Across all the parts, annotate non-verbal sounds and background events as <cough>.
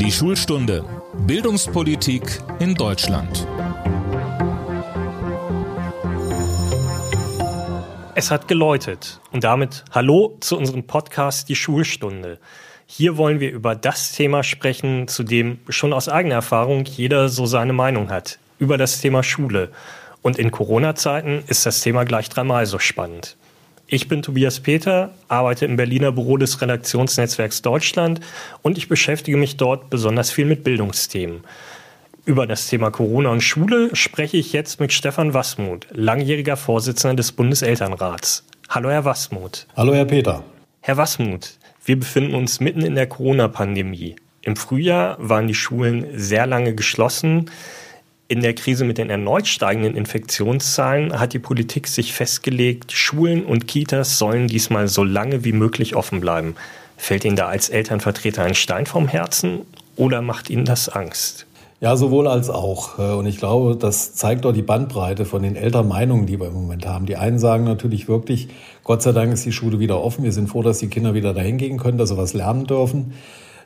Die Schulstunde Bildungspolitik in Deutschland. Es hat geläutet und damit Hallo zu unserem Podcast Die Schulstunde. Hier wollen wir über das Thema sprechen, zu dem schon aus eigener Erfahrung jeder so seine Meinung hat, über das Thema Schule. Und in Corona-Zeiten ist das Thema gleich dreimal so spannend. Ich bin Tobias Peter, arbeite im Berliner Büro des Redaktionsnetzwerks Deutschland und ich beschäftige mich dort besonders viel mit Bildungsthemen. Über das Thema Corona und Schule spreche ich jetzt mit Stefan Wassmuth, langjähriger Vorsitzender des Bundeselternrats. Hallo, Herr Wassmuth. Hallo, Herr Peter. Herr Wassmuth, wir befinden uns mitten in der Corona-Pandemie. Im Frühjahr waren die Schulen sehr lange geschlossen. In der Krise mit den erneut steigenden Infektionszahlen hat die Politik sich festgelegt, Schulen und Kitas sollen diesmal so lange wie möglich offen bleiben. Fällt Ihnen da als Elternvertreter ein Stein vom Herzen oder macht Ihnen das Angst? Ja, sowohl als auch. Und ich glaube, das zeigt doch die Bandbreite von den Elternmeinungen, die wir im Moment haben. Die einen sagen natürlich wirklich, Gott sei Dank ist die Schule wieder offen. Wir sind froh, dass die Kinder wieder dahin gehen können, dass sie was lernen dürfen.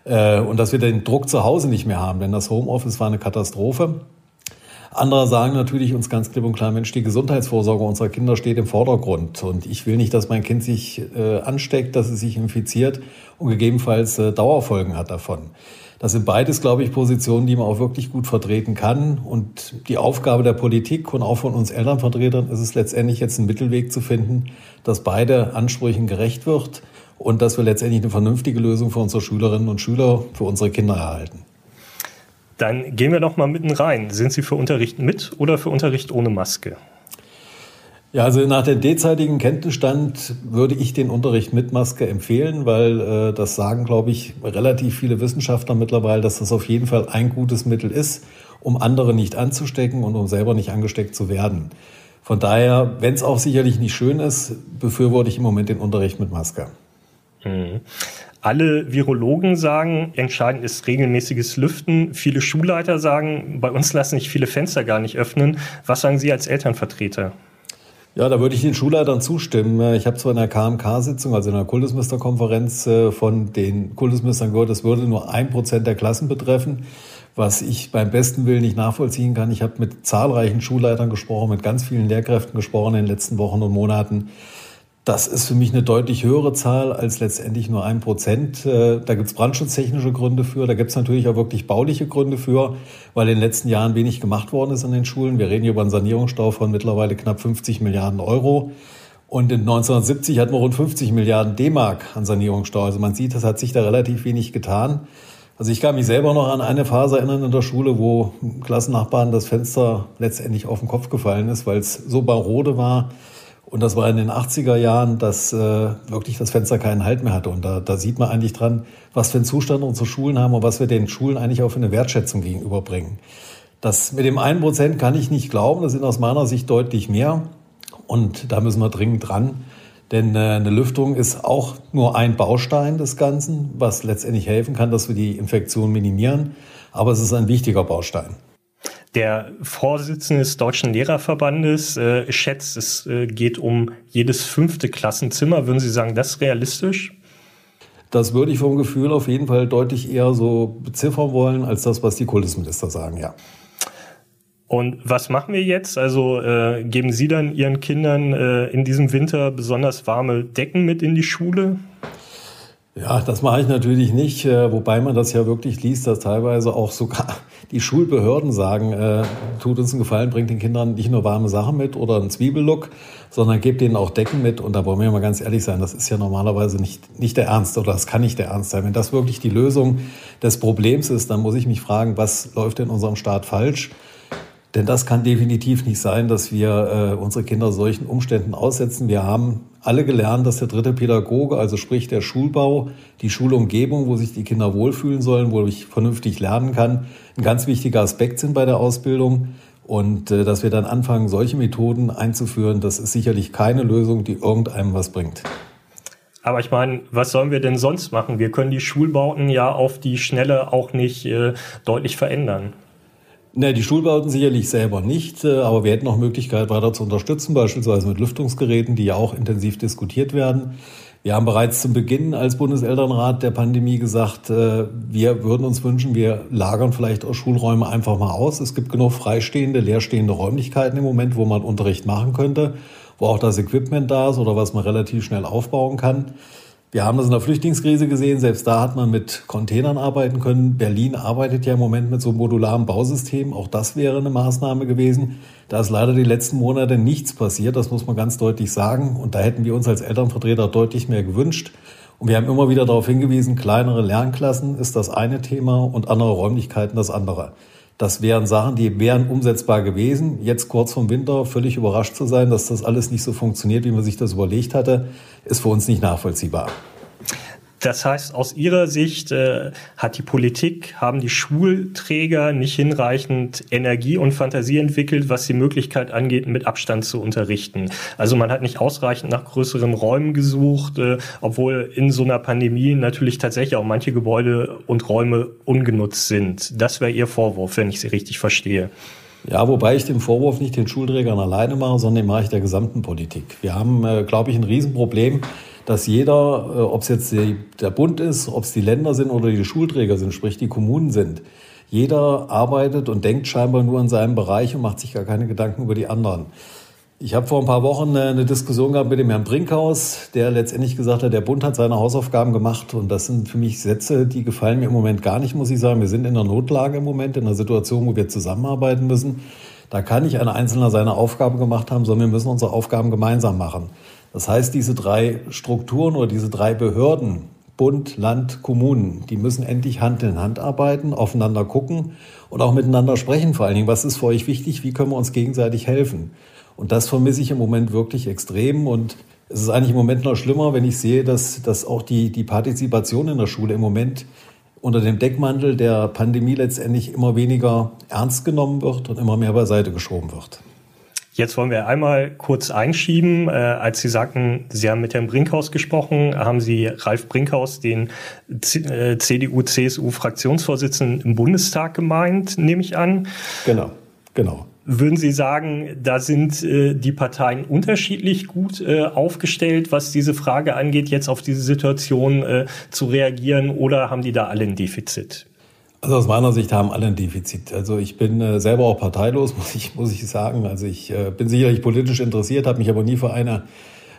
Äh, und dass wir den Druck zu Hause nicht mehr haben, denn das Homeoffice war eine Katastrophe. Andere sagen natürlich uns ganz klipp und klar, Mensch, die Gesundheitsvorsorge unserer Kinder steht im Vordergrund. Und ich will nicht, dass mein Kind sich äh, ansteckt, dass es sich infiziert und gegebenenfalls äh, Dauerfolgen hat davon. Das sind beides, glaube ich, Positionen, die man auch wirklich gut vertreten kann. Und die Aufgabe der Politik und auch von uns Elternvertretern ist es letztendlich jetzt einen Mittelweg zu finden, dass beide Ansprüchen gerecht wird und dass wir letztendlich eine vernünftige Lösung für unsere Schülerinnen und Schüler, für unsere Kinder erhalten. Dann gehen wir doch mal mitten rein. Sind Sie für Unterricht mit oder für Unterricht ohne Maske? Ja, also nach dem derzeitigen Kenntnisstand würde ich den Unterricht mit Maske empfehlen, weil äh, das sagen, glaube ich, relativ viele Wissenschaftler mittlerweile, dass das auf jeden Fall ein gutes Mittel ist, um andere nicht anzustecken und um selber nicht angesteckt zu werden. Von daher, wenn es auch sicherlich nicht schön ist, befürworte ich im Moment den Unterricht mit Maske. Mhm. Alle Virologen sagen, entscheidend ist regelmäßiges Lüften. Viele Schulleiter sagen, bei uns lassen sich viele Fenster gar nicht öffnen. Was sagen Sie als Elternvertreter? Ja, da würde ich den Schulleitern zustimmen. Ich habe zwar in der KMK-Sitzung, also in der Kultusministerkonferenz äh, von den Kultusministern gehört, es würde nur ein Prozent der Klassen betreffen, was ich beim besten Willen nicht nachvollziehen kann. Ich habe mit zahlreichen Schulleitern gesprochen, mit ganz vielen Lehrkräften gesprochen in den letzten Wochen und Monaten. Das ist für mich eine deutlich höhere Zahl als letztendlich nur ein Prozent. Äh, da gibt es brandschutztechnische Gründe für, da gibt es natürlich auch wirklich bauliche Gründe für, weil in den letzten Jahren wenig gemacht worden ist an den Schulen. Wir reden hier über einen Sanierungsstau von mittlerweile knapp 50 Milliarden Euro. Und in 1970 hatten wir rund 50 Milliarden D-Mark an Sanierungsstau. Also man sieht, das hat sich da relativ wenig getan. Also ich kann mich selber noch an eine Phase erinnern in der Schule, wo Klassennachbarn das Fenster letztendlich auf den Kopf gefallen ist, weil es so barode war, und das war in den 80er Jahren, dass äh, wirklich das Fenster keinen Halt mehr hatte. Und da, da sieht man eigentlich dran, was für einen Zustand unsere Schulen haben und was wir den Schulen eigentlich auch für eine Wertschätzung gegenüberbringen. Das mit dem einen Prozent kann ich nicht glauben. Das sind aus meiner Sicht deutlich mehr. Und da müssen wir dringend dran. Denn äh, eine Lüftung ist auch nur ein Baustein des Ganzen, was letztendlich helfen kann, dass wir die Infektion minimieren. Aber es ist ein wichtiger Baustein. Der Vorsitzende des Deutschen Lehrerverbandes äh, schätzt, es äh, geht um jedes fünfte Klassenzimmer. Würden Sie sagen, das ist realistisch? Das würde ich vom Gefühl auf jeden Fall deutlich eher so beziffern wollen, als das, was die Kultusminister sagen, ja. Und was machen wir jetzt? Also äh, geben Sie dann Ihren Kindern äh, in diesem Winter besonders warme Decken mit in die Schule? Ja, das mache ich natürlich nicht, äh, wobei man das ja wirklich liest, dass teilweise auch sogar <laughs> die Schulbehörden sagen, äh, tut uns einen Gefallen, bringt den Kindern nicht nur warme Sachen mit oder einen Zwiebellook, sondern gebt ihnen auch Decken mit. Und da wollen wir mal ganz ehrlich sein, das ist ja normalerweise nicht, nicht der Ernst oder das kann nicht der Ernst sein. Wenn das wirklich die Lösung des Problems ist, dann muss ich mich fragen, was läuft in unserem Staat falsch? Denn das kann definitiv nicht sein, dass wir äh, unsere Kinder solchen Umständen aussetzen. Wir haben alle gelernt, dass der dritte Pädagoge, also sprich der Schulbau, die Schulumgebung, wo sich die Kinder wohlfühlen sollen, wo ich vernünftig lernen kann, ein ganz wichtiger Aspekt sind bei der Ausbildung. Und äh, dass wir dann anfangen, solche Methoden einzuführen, das ist sicherlich keine Lösung, die irgendeinem was bringt. Aber ich meine, was sollen wir denn sonst machen? Wir können die Schulbauten ja auf die Schnelle auch nicht äh, deutlich verändern. Ne, die Schulbauten sicherlich selber nicht, äh, aber wir hätten auch Möglichkeit weiter zu unterstützen, beispielsweise mit Lüftungsgeräten, die ja auch intensiv diskutiert werden. Wir haben bereits zum Beginn als Bundeselternrat der Pandemie gesagt, äh, wir würden uns wünschen, wir lagern vielleicht auch Schulräume einfach mal aus. Es gibt genug freistehende, leerstehende Räumlichkeiten im Moment, wo man Unterricht machen könnte, wo auch das Equipment da ist oder was man relativ schnell aufbauen kann. Wir haben das in der Flüchtlingskrise gesehen. Selbst da hat man mit Containern arbeiten können. Berlin arbeitet ja im Moment mit so modularen Bausystem. Auch das wäre eine Maßnahme gewesen. Da ist leider die letzten Monate nichts passiert. Das muss man ganz deutlich sagen. Und da hätten wir uns als Elternvertreter deutlich mehr gewünscht. Und wir haben immer wieder darauf hingewiesen, kleinere Lernklassen ist das eine Thema und andere Räumlichkeiten das andere. Das wären Sachen, die wären umsetzbar gewesen. Jetzt kurz vom Winter völlig überrascht zu sein, dass das alles nicht so funktioniert, wie man sich das überlegt hatte, ist für uns nicht nachvollziehbar. Das heißt, aus Ihrer Sicht äh, hat die Politik, haben die Schulträger nicht hinreichend Energie und Fantasie entwickelt, was die Möglichkeit angeht, mit Abstand zu unterrichten. Also man hat nicht ausreichend nach größeren Räumen gesucht, äh, obwohl in so einer Pandemie natürlich tatsächlich auch manche Gebäude und Räume ungenutzt sind. Das wäre Ihr Vorwurf, wenn ich Sie richtig verstehe. Ja, wobei ich den Vorwurf nicht den Schulträgern alleine mache, sondern den mache ich der gesamten Politik. Wir haben, äh, glaube ich, ein Riesenproblem dass jeder, äh, ob es jetzt der Bund ist, ob es die Länder sind oder die Schulträger sind, sprich die Kommunen sind, jeder arbeitet und denkt scheinbar nur in seinem Bereich und macht sich gar keine Gedanken über die anderen. Ich habe vor ein paar Wochen eine Diskussion gehabt mit dem Herrn Brinkhaus, der letztendlich gesagt hat, der Bund hat seine Hausaufgaben gemacht. Und das sind für mich Sätze, die gefallen mir im Moment gar nicht, muss ich sagen. Wir sind in einer Notlage im Moment, in einer Situation, wo wir zusammenarbeiten müssen. Da kann nicht ein Einzelner seine Aufgabe gemacht haben, sondern wir müssen unsere Aufgaben gemeinsam machen. Das heißt, diese drei Strukturen oder diese drei Behörden, Bund, Land, Kommunen, die müssen endlich Hand in Hand arbeiten, aufeinander gucken und auch miteinander sprechen. Vor allen Dingen, was ist für euch wichtig? Wie können wir uns gegenseitig helfen? Und das vermisse ich im Moment wirklich extrem. Und es ist eigentlich im Moment noch schlimmer, wenn ich sehe, dass, dass auch die, die Partizipation in der Schule im Moment unter dem Deckmantel der Pandemie letztendlich immer weniger ernst genommen wird und immer mehr beiseite geschoben wird. Jetzt wollen wir einmal kurz einschieben. Äh, als Sie sagten, Sie haben mit Herrn Brinkhaus gesprochen, haben Sie Ralf Brinkhaus, den äh, CDU-CSU-Fraktionsvorsitzenden im Bundestag gemeint, nehme ich an. Genau, genau. Würden Sie sagen, da sind äh, die Parteien unterschiedlich gut äh, aufgestellt, was diese Frage angeht, jetzt auf diese Situation äh, zu reagieren, oder haben die da alle ein Defizit? Also aus meiner Sicht haben alle ein Defizit. Also ich bin äh, selber auch parteilos, <laughs> muss ich, muss ich sagen. Also ich äh, bin sicherlich politisch interessiert, habe mich aber nie für eine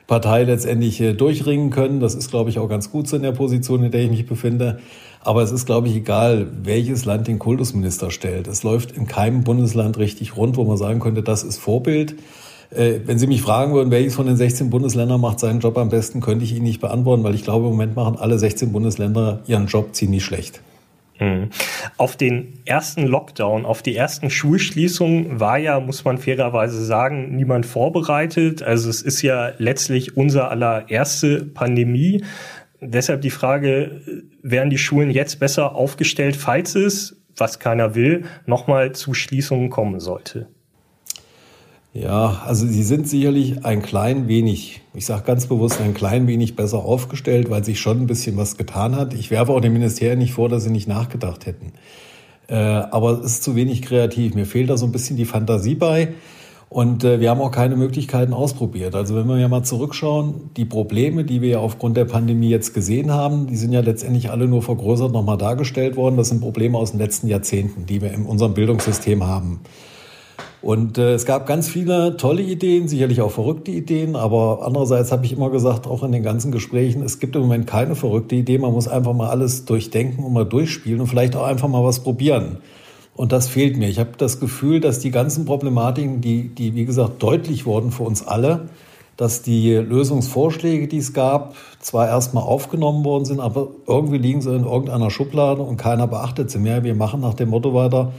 Partei letztendlich äh, durchringen können. Das ist, glaube ich, auch ganz gut so in der Position, in der ich mich befinde. Aber es ist, glaube ich, egal, welches Land den Kultusminister stellt. Es läuft in keinem Bundesland richtig rund, wo man sagen könnte, das ist Vorbild. Wenn Sie mich fragen würden, welches von den 16 Bundesländern macht seinen Job am besten, könnte ich Ihnen nicht beantworten, weil ich glaube, im Moment machen alle 16 Bundesländer ihren Job ziemlich schlecht. Mhm. Auf den ersten Lockdown, auf die ersten Schulschließungen war ja, muss man fairerweise sagen, niemand vorbereitet. Also es ist ja letztlich unser allererste Pandemie. Deshalb die Frage, wären die Schulen jetzt besser aufgestellt, falls es, was keiner will, nochmal zu Schließungen kommen sollte? Ja, also sie sind sicherlich ein klein wenig, ich sage ganz bewusst ein klein wenig besser aufgestellt, weil sich schon ein bisschen was getan hat. Ich werfe auch dem Ministerium nicht vor, dass sie nicht nachgedacht hätten. Äh, aber es ist zu wenig kreativ. Mir fehlt da so ein bisschen die Fantasie bei. Und äh, wir haben auch keine Möglichkeiten ausprobiert. Also wenn wir ja mal zurückschauen, die Probleme, die wir ja aufgrund der Pandemie jetzt gesehen haben, die sind ja letztendlich alle nur vergrößert nochmal dargestellt worden. Das sind Probleme aus den letzten Jahrzehnten, die wir in unserem Bildungssystem haben. Und äh, es gab ganz viele tolle Ideen, sicherlich auch verrückte Ideen, aber andererseits habe ich immer gesagt, auch in den ganzen Gesprächen, es gibt im Moment keine verrückte Idee, man muss einfach mal alles durchdenken und mal durchspielen und vielleicht auch einfach mal was probieren. Und das fehlt mir. Ich habe das Gefühl, dass die ganzen Problematiken, die, die wie gesagt deutlich wurden für uns alle, dass die Lösungsvorschläge, die es gab, zwar erstmal aufgenommen worden sind, aber irgendwie liegen sie in irgendeiner Schublade und keiner beachtet sie mehr. Wir machen nach dem Motto weiter,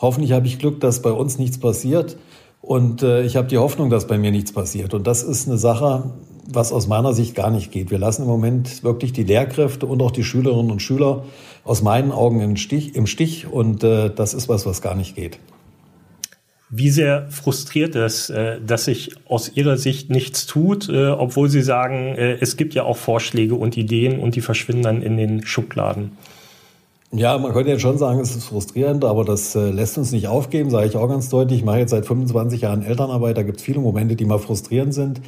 Hoffentlich habe ich Glück, dass bei uns nichts passiert. Und äh, ich habe die Hoffnung, dass bei mir nichts passiert. Und das ist eine Sache, was aus meiner Sicht gar nicht geht. Wir lassen im Moment wirklich die Lehrkräfte und auch die Schülerinnen und Schüler aus meinen Augen im Stich. Im Stich und äh, das ist was, was gar nicht geht. Wie sehr frustriert es, äh, dass sich aus Ihrer Sicht nichts tut, äh, obwohl Sie sagen, äh, es gibt ja auch Vorschläge und Ideen und die verschwinden dann in den Schubladen? Ja, man könnte jetzt schon sagen, es ist frustrierend, aber das äh, lässt uns nicht aufgeben, sage ich auch ganz deutlich. Ich mache jetzt seit 25 Jahren Elternarbeit, da gibt es viele Momente, die mal frustrierend sind.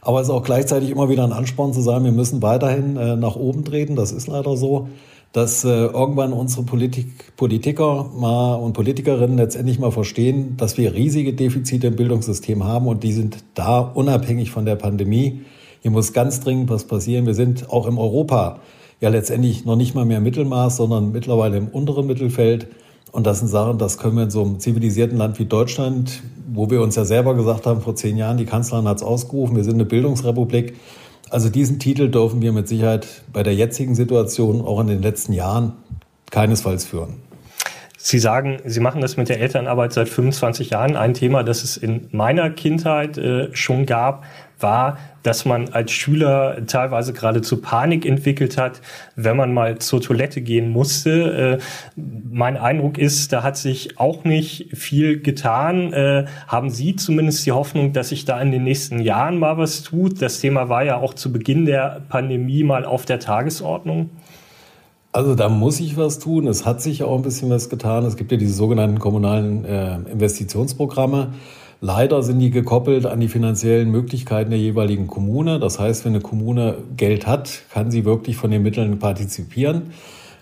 Aber es ist auch gleichzeitig immer wieder ein Ansporn zu sagen, wir müssen weiterhin äh, nach oben treten. Das ist leider so, dass äh, irgendwann unsere Politik, Politiker mal und Politikerinnen letztendlich mal verstehen, dass wir riesige Defizite im Bildungssystem haben und die sind da unabhängig von der Pandemie. Hier muss ganz dringend was passieren. Wir sind auch im Europa ja letztendlich noch nicht mal mehr Mittelmaß, sondern mittlerweile im unteren Mittelfeld. Und das sind Sachen, das können wir in so einem zivilisierten Land wie Deutschland, wo wir uns ja selber gesagt haben, vor zehn Jahren, die Kanzlerin hat es ausgerufen, wir sind eine Bildungsrepublik. Also diesen Titel dürfen wir mit Sicherheit bei der jetzigen Situation auch in den letzten Jahren keinesfalls führen. Sie sagen, Sie machen das mit der Elternarbeit seit 25 Jahren. Ein Thema, das es in meiner Kindheit äh, schon gab, war, dass man als Schüler teilweise geradezu Panik entwickelt hat, wenn man mal zur Toilette gehen musste. Äh, mein Eindruck ist, da hat sich auch nicht viel getan. Äh, haben Sie zumindest die Hoffnung, dass sich da in den nächsten Jahren mal was tut? Das Thema war ja auch zu Beginn der Pandemie mal auf der Tagesordnung. Also da muss ich was tun. Es hat sich auch ein bisschen was getan. Es gibt ja diese sogenannten kommunalen äh, Investitionsprogramme. Leider sind die gekoppelt an die finanziellen Möglichkeiten der jeweiligen Kommune. Das heißt, wenn eine Kommune Geld hat, kann sie wirklich von den Mitteln partizipieren.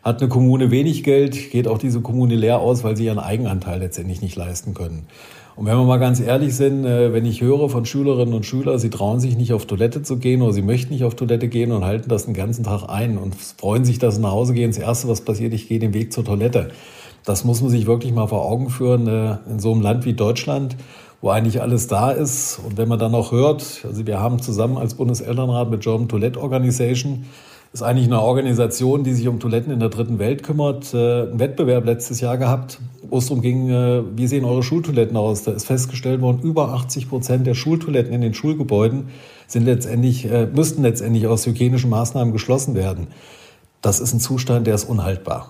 Hat eine Kommune wenig Geld, geht auch diese Kommune leer aus, weil sie ihren Eigenanteil letztendlich nicht leisten können. Und wenn wir mal ganz ehrlich sind, äh, wenn ich höre von Schülerinnen und Schülern, sie trauen sich nicht auf Toilette zu gehen oder sie möchten nicht auf Toilette gehen und halten das den ganzen Tag ein und freuen sich, dass sie nach Hause gehen. Das Erste, was passiert, ich gehe den Weg zur Toilette. Das muss man sich wirklich mal vor Augen führen äh, in so einem Land wie Deutschland wo eigentlich alles da ist. Und wenn man dann noch hört, also wir haben zusammen als Bundeselternrat mit German Toilette Organization, ist eigentlich eine Organisation, die sich um Toiletten in der dritten Welt kümmert, äh, einen Wettbewerb letztes Jahr gehabt, wo es darum ging, äh, wie sehen eure Schultoiletten aus? Da ist festgestellt worden, über 80 Prozent der Schultoiletten in den Schulgebäuden sind letztendlich, äh, müssten letztendlich aus hygienischen Maßnahmen geschlossen werden. Das ist ein Zustand, der ist unhaltbar.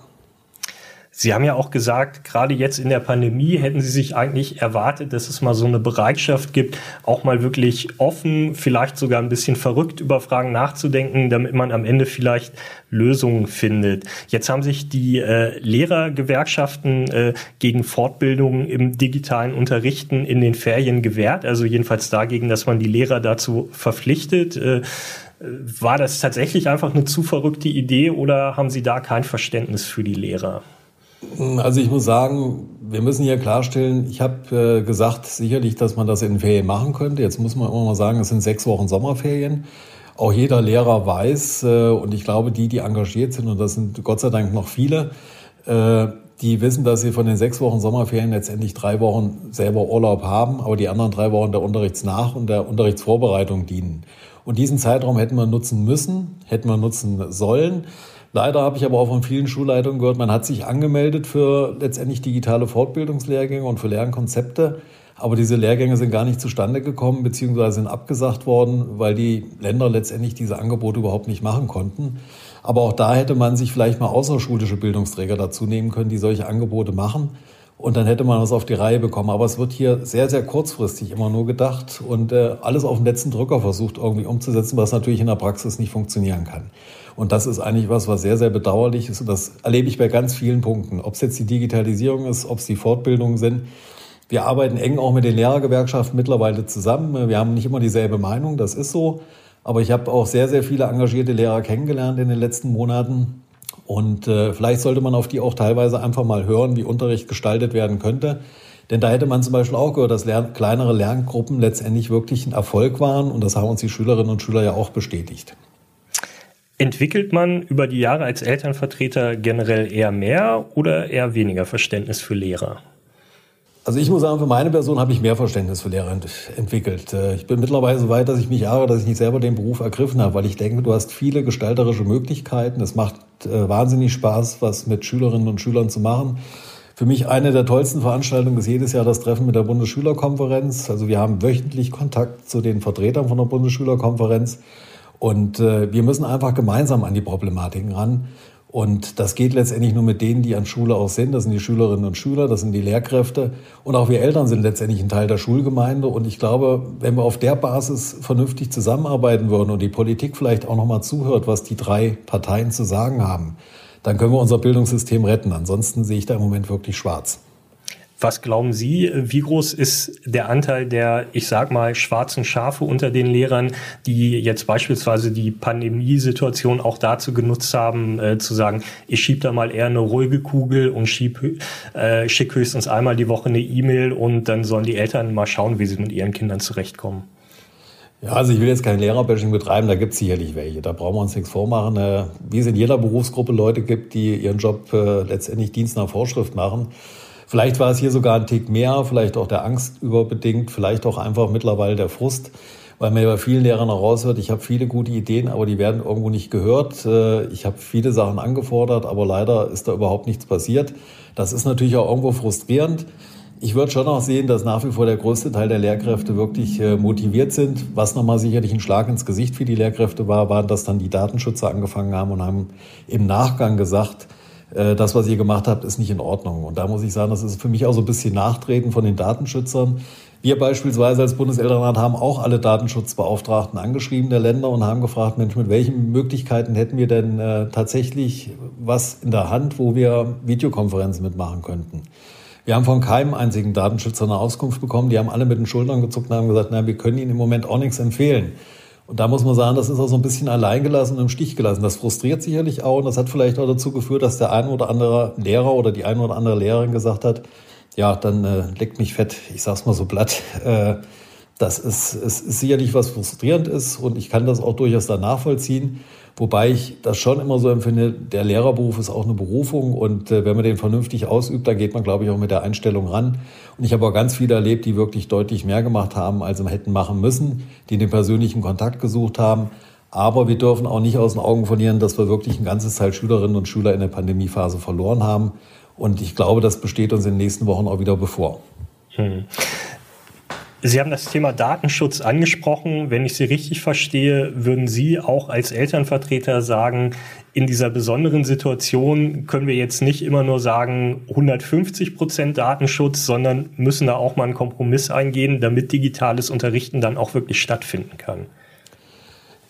Sie haben ja auch gesagt, gerade jetzt in der Pandemie hätten Sie sich eigentlich erwartet, dass es mal so eine Bereitschaft gibt, auch mal wirklich offen, vielleicht sogar ein bisschen verrückt über Fragen nachzudenken, damit man am Ende vielleicht Lösungen findet. Jetzt haben sich die äh, Lehrergewerkschaften äh, gegen Fortbildungen im digitalen Unterrichten in den Ferien gewehrt, also jedenfalls dagegen, dass man die Lehrer dazu verpflichtet. Äh, war das tatsächlich einfach eine zu verrückte Idee oder haben Sie da kein Verständnis für die Lehrer? Also ich muss sagen, wir müssen hier klarstellen, ich habe äh, gesagt, sicherlich, dass man das in Ferien machen könnte. Jetzt muss man immer mal sagen, es sind sechs Wochen Sommerferien. Auch jeder Lehrer weiß, äh, und ich glaube, die, die engagiert sind, und das sind Gott sei Dank noch viele, äh, die wissen, dass sie von den sechs Wochen Sommerferien letztendlich drei Wochen selber Urlaub haben, aber die anderen drei Wochen der Unterrichtsnach- und der Unterrichtsvorbereitung dienen. Und diesen Zeitraum hätten wir nutzen müssen, hätten wir nutzen sollen. Leider habe ich aber auch von vielen Schulleitungen gehört, man hat sich angemeldet für letztendlich digitale Fortbildungslehrgänge und für Lernkonzepte. Aber diese Lehrgänge sind gar nicht zustande gekommen, beziehungsweise sind abgesagt worden, weil die Länder letztendlich diese Angebote überhaupt nicht machen konnten. Aber auch da hätte man sich vielleicht mal außerschulische Bildungsträger dazu nehmen können, die solche Angebote machen. Und dann hätte man das auf die Reihe bekommen. Aber es wird hier sehr, sehr kurzfristig immer nur gedacht und äh, alles auf den letzten Drücker versucht irgendwie umzusetzen, was natürlich in der Praxis nicht funktionieren kann. Und das ist eigentlich was, was sehr, sehr bedauerlich ist. Und das erlebe ich bei ganz vielen Punkten. Ob es jetzt die Digitalisierung ist, ob es die Fortbildungen sind. Wir arbeiten eng auch mit den Lehrergewerkschaften mittlerweile zusammen. Wir haben nicht immer dieselbe Meinung, das ist so. Aber ich habe auch sehr, sehr viele engagierte Lehrer kennengelernt in den letzten Monaten. Und äh, vielleicht sollte man auf die auch teilweise einfach mal hören, wie Unterricht gestaltet werden könnte. Denn da hätte man zum Beispiel auch gehört, dass lern kleinere Lerngruppen letztendlich wirklich ein Erfolg waren. Und das haben uns die Schülerinnen und Schüler ja auch bestätigt. Entwickelt man über die Jahre als Elternvertreter generell eher mehr oder eher weniger Verständnis für Lehrer? Also ich muss sagen, für meine Person habe ich mehr Verständnis für Lehrer ent entwickelt. Äh, ich bin mittlerweile so weit, dass ich mich ärgere, dass ich nicht selber den Beruf ergriffen habe, weil ich denke, du hast viele gestalterische Möglichkeiten. Es macht äh, wahnsinnig Spaß, was mit Schülerinnen und Schülern zu machen. Für mich eine der tollsten Veranstaltungen ist jedes Jahr das Treffen mit der Bundesschülerkonferenz. Also wir haben wöchentlich Kontakt zu den Vertretern von der Bundesschülerkonferenz. Und äh, wir müssen einfach gemeinsam an die Problematiken ran. Und das geht letztendlich nur mit denen, die an Schule auch sind. Das sind die Schülerinnen und Schüler, das sind die Lehrkräfte. Und auch wir Eltern sind letztendlich ein Teil der Schulgemeinde. Und ich glaube, wenn wir auf der Basis vernünftig zusammenarbeiten würden und die Politik vielleicht auch nochmal zuhört, was die drei Parteien zu sagen haben, dann können wir unser Bildungssystem retten. Ansonsten sehe ich da im Moment wirklich schwarz. Was glauben Sie, wie groß ist der Anteil der, ich sag mal, schwarzen Schafe unter den Lehrern, die jetzt beispielsweise die Pandemiesituation auch dazu genutzt haben, äh, zu sagen, ich schieb da mal eher eine ruhige Kugel und äh, schick höchstens einmal die Woche eine E-Mail und dann sollen die Eltern mal schauen, wie sie mit ihren Kindern zurechtkommen? Ja, also ich will jetzt kein Lehrerbashing betreiben, da gibt es sicherlich welche. Da brauchen wir uns nichts vormachen. Äh, wie es in jeder Berufsgruppe Leute gibt, die ihren Job äh, letztendlich Dienst nach Vorschrift machen. Vielleicht war es hier sogar ein Tick mehr, vielleicht auch der Angst überbedingt, vielleicht auch einfach mittlerweile der Frust, weil man ja bei vielen Lehrern heraushört, ich habe viele gute Ideen, aber die werden irgendwo nicht gehört. Äh, ich habe viele Sachen angefordert, aber leider ist da überhaupt nichts passiert. Das ist natürlich auch irgendwo frustrierend. Ich würde schon auch sehen, dass nach wie vor der größte Teil der Lehrkräfte wirklich äh, motiviert sind. Was nochmal sicherlich ein Schlag ins Gesicht für die Lehrkräfte war, war, dass dann die Datenschützer angefangen haben und haben im Nachgang gesagt, äh, das, was ihr gemacht habt, ist nicht in Ordnung. Und da muss ich sagen, das ist für mich auch so ein bisschen Nachtreten von den Datenschützern. Wir beispielsweise als Bundeselternrat haben auch alle Datenschutzbeauftragten angeschrieben der Länder und haben gefragt, Mensch, mit welchen Möglichkeiten hätten wir denn äh, tatsächlich was in der Hand, wo wir Videokonferenzen mitmachen könnten? Wir haben von keinem einzigen Datenschützer eine Auskunft bekommen. Die haben alle mit den Schultern gezuckt und haben gesagt, nein, wir können Ihnen im Moment auch nichts empfehlen. Und da muss man sagen, das ist auch so ein bisschen alleingelassen und im Stich gelassen. Das frustriert sicherlich auch und das hat vielleicht auch dazu geführt, dass der ein oder andere Lehrer oder die ein oder andere Lehrerin gesagt hat, ja, dann äh, leckt mich fett, ich sag's mal so platt. <laughs> Äh, das ist, ist, ist sicherlich was frustrierend ist und ich kann das auch durchaus da nachvollziehen. Wobei ich das schon immer so empfinde, der Lehrerberuf ist auch eine Berufung und äh, wenn man den vernünftig ausübt, da geht man, glaube ich, auch mit der Einstellung ran. Und ich habe auch ganz viele erlebt, die wirklich deutlich mehr gemacht haben, als sie hätten machen müssen, die den persönlichen Kontakt gesucht haben. Aber wir dürfen auch nicht aus den Augen verlieren, dass wir wirklich ein ganzes Teil Schülerinnen und Schüler in der Pandemiephase verloren haben. Und ich glaube, das besteht uns in den nächsten Wochen auch wieder bevor. Hm. Sie haben das Thema Datenschutz angesprochen. Wenn ich Sie richtig verstehe, würden Sie auch als Elternvertreter sagen, in dieser besonderen Situation können wir jetzt nicht immer nur sagen 150 Prozent Datenschutz, sondern müssen da auch mal einen Kompromiss eingehen, damit digitales Unterrichten dann auch wirklich stattfinden kann.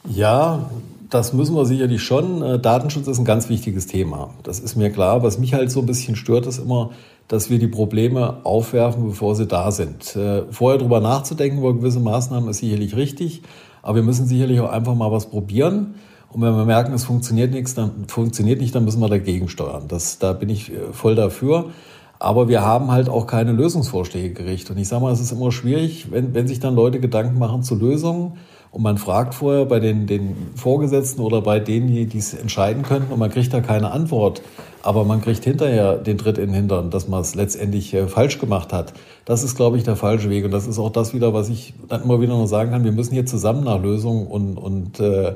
Ja, das müssen wir sicherlich schon. Äh, Datenschutz ist ein ganz wichtiges Thema. Das ist mir klar. Was mich halt so ein bisschen stört, ist immer, dass wir die Probleme aufwerfen, bevor sie da sind. Äh, vorher drüber nachzudenken über gewisse Maßnahmen ist sicherlich richtig, aber wir müssen sicherlich auch einfach mal was probieren. Und wenn wir merken, es funktioniert nichts, dann funktioniert nicht, dann müssen wir dagegen steuern. Das, da bin ich äh, voll dafür. Aber wir haben halt auch keine Lösungsvorschläge gerichtet. Und ich sage mal, es ist immer schwierig, wenn, wenn sich dann Leute Gedanken machen zu Lösungen und man fragt vorher bei den, den Vorgesetzten oder bei denen, die es entscheiden könnten und man kriegt da keine Antwort. Aber man kriegt hinterher den Tritt in den Hintern, dass man es letztendlich äh, falsch gemacht hat. Das ist, glaube ich, der falsche Weg. Und das ist auch das wieder, was ich dann immer wieder noch sagen kann. Wir müssen hier zusammen nach Lösungen und, und äh,